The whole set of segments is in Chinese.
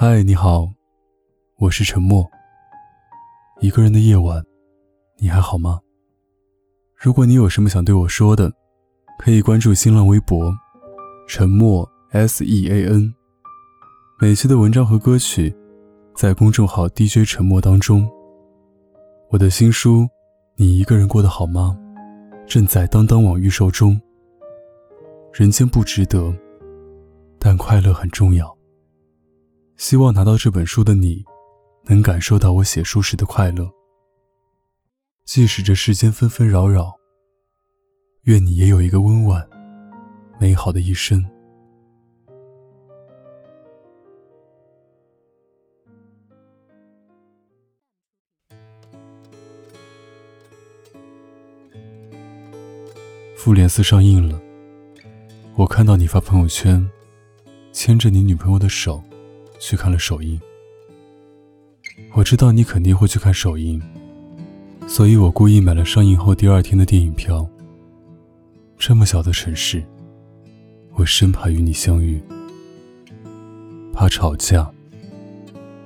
嗨，你好，我是沉默。一个人的夜晚，你还好吗？如果你有什么想对我说的，可以关注新浪微博“沉默 S E A N”。每期的文章和歌曲，在公众号 DJ 沉默当中。我的新书《你一个人过得好吗》，正在当当网预售中。人间不值得，但快乐很重要。希望拿到这本书的你，能感受到我写书时的快乐。即使这世间纷纷扰扰，愿你也有一个温婉、美好的一生。复联四上映了，我看到你发朋友圈，牵着你女朋友的手。去看了首映，我知道你肯定会去看首映，所以我故意买了上映后第二天的电影票。这么小的城市，我生怕与你相遇，怕吵架，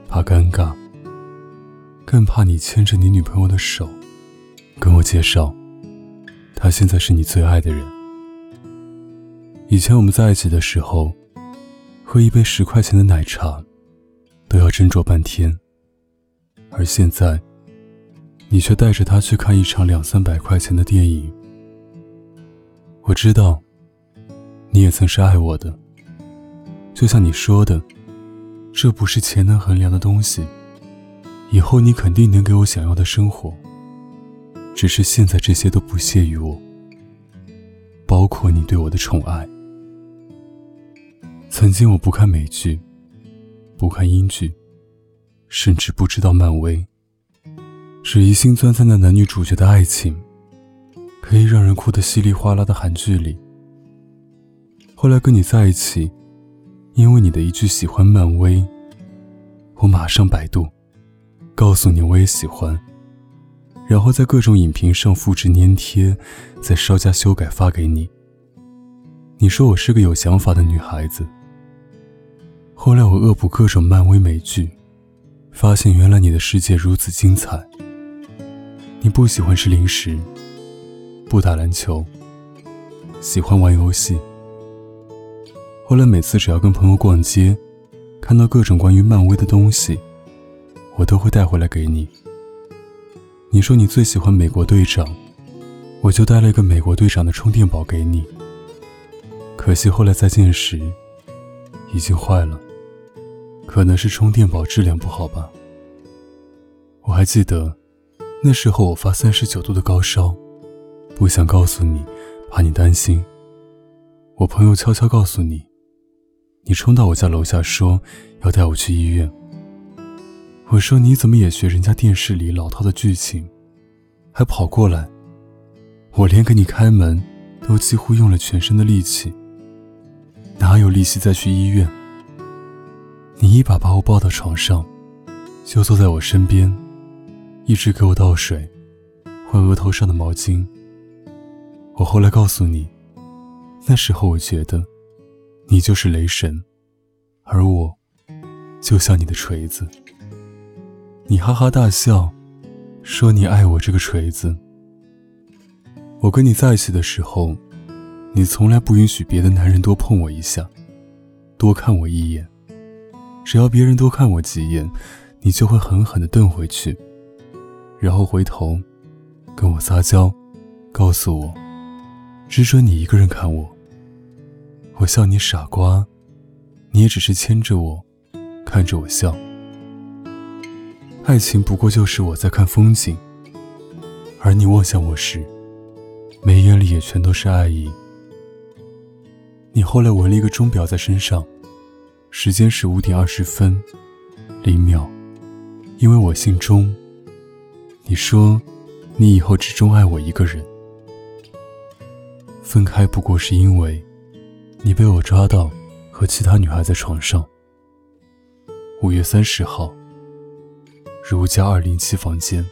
怕尴尬，更怕你牵着你女朋友的手，跟我介绍，她现在是你最爱的人。以前我们在一起的时候。喝一杯十块钱的奶茶，都要斟酌半天。而现在，你却带着他去看一场两三百块钱的电影。我知道，你也曾是爱我的。就像你说的，这不是钱能衡量的东西。以后你肯定能给我想要的生活。只是现在这些都不屑于我，包括你对我的宠爱。曾经我不看美剧，不看英剧，甚至不知道漫威。只一心钻在那男女主角的爱情，可以让人哭得稀里哗啦的韩剧里。后来跟你在一起，因为你的一句喜欢漫威，我马上百度，告诉你我也喜欢，然后在各种影评上复制粘贴，再稍加修改发给你。你说我是个有想法的女孩子。后来我恶补各种漫威美剧，发现原来你的世界如此精彩。你不喜欢吃零食，不打篮球，喜欢玩游戏。后来每次只要跟朋友逛街，看到各种关于漫威的东西，我都会带回来给你。你说你最喜欢美国队长，我就带了一个美国队长的充电宝给你。可惜后来再见时，已经坏了。可能是充电宝质量不好吧。我还记得，那时候我发三十九度的高烧，不想告诉你，怕你担心。我朋友悄悄告诉你，你冲到我家楼下说要带我去医院。我说你怎么也学人家电视里老套的剧情，还跑过来。我连给你开门都几乎用了全身的力气，哪有力气再去医院？你一把把我抱到床上，就坐在我身边，一直给我倒水，换额头上的毛巾。我后来告诉你，那时候我觉得，你就是雷神，而我，就像你的锤子。你哈哈大笑，说你爱我这个锤子。我跟你在一起的时候，你从来不允许别的男人多碰我一下，多看我一眼。只要别人多看我几眼，你就会狠狠地瞪回去，然后回头跟我撒娇，告诉我只准你一个人看我。我笑你傻瓜，你也只是牵着我，看着我笑。爱情不过就是我在看风景，而你望向我时，眉眼里也全都是爱意。你后来纹了一个钟表在身上。时间是五点二十分零秒，因为我姓钟。你说，你以后只钟爱我一个人。分开不过是因为，你被我抓到和其他女孩在床上。五月三十号，如家二零七房间。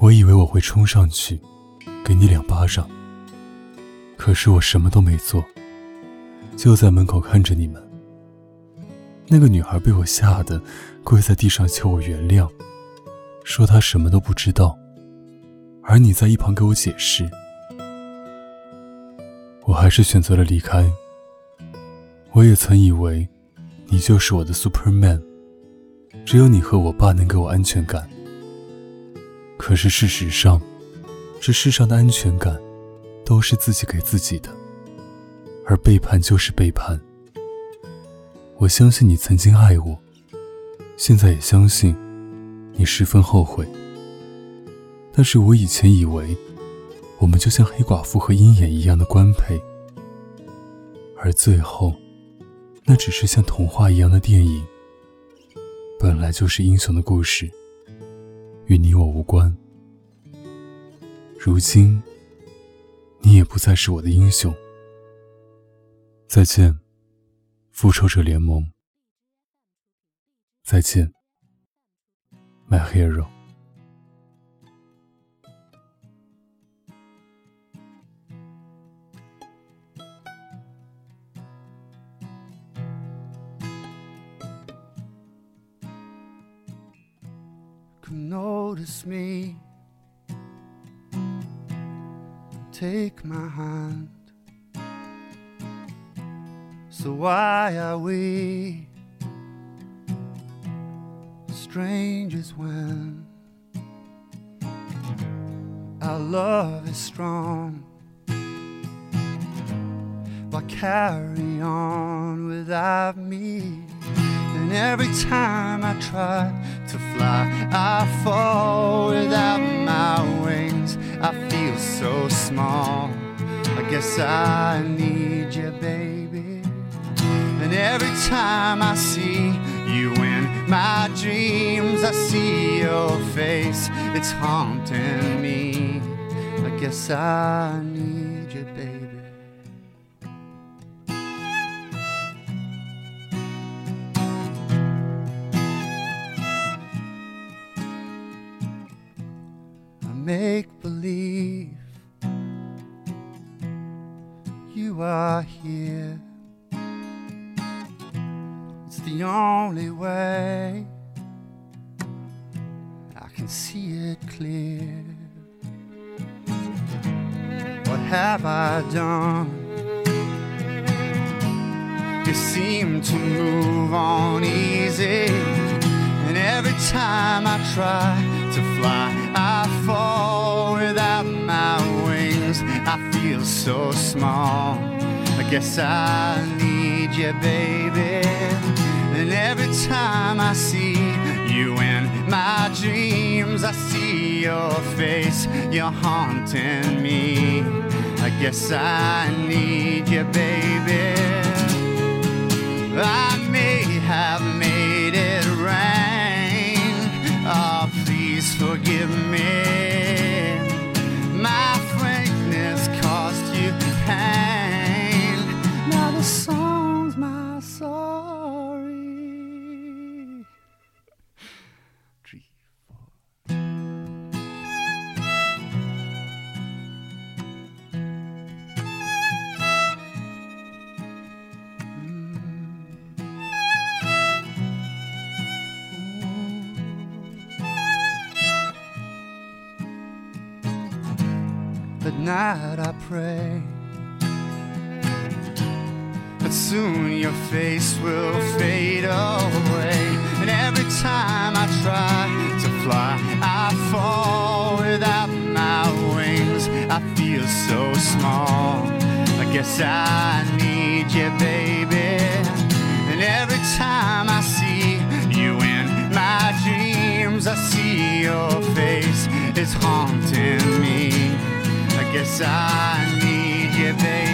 我以为我会冲上去，给你两巴掌，可是我什么都没做。就在门口看着你们，那个女孩被我吓得跪在地上求我原谅，说她什么都不知道，而你在一旁给我解释。我还是选择了离开。我也曾以为，你就是我的 Superman，只有你和我爸能给我安全感。可是事实上，这世上的安全感，都是自己给自己的，而背叛就是背叛。我相信你曾经爱我，现在也相信，你十分后悔。但是我以前以为。我们就像黑寡妇和鹰眼一样的官配，而最后，那只是像童话一样的电影。本来就是英雄的故事，与你我无关。如今，你也不再是我的英雄。再见，复仇者联盟。再见，My Hero。notice me. Take my hand. So why are we strangers when our love is strong? Why carry on without me? And every time I try to fly, I fall without my wings. I feel so small. I guess I need you, baby. And every time I see you in my dreams, I see your face. It's haunting me. I guess I need you, baby. I Make believe you are here. The only way I can see it clear. What have I done? You seem to move on easy, and every time I try to fly I fall without my wings. I feel so small. I guess I need you, baby. Every time I see you in my dreams, I see your face. You're haunting me. I guess I need you, baby. I may have night I pray that soon your face will fade away. And every time I try to fly, I fall without my wings. I feel so small. I guess I need you, baby. And every time I see you in my dreams, I see your face is haunting me. Guess I need you, baby.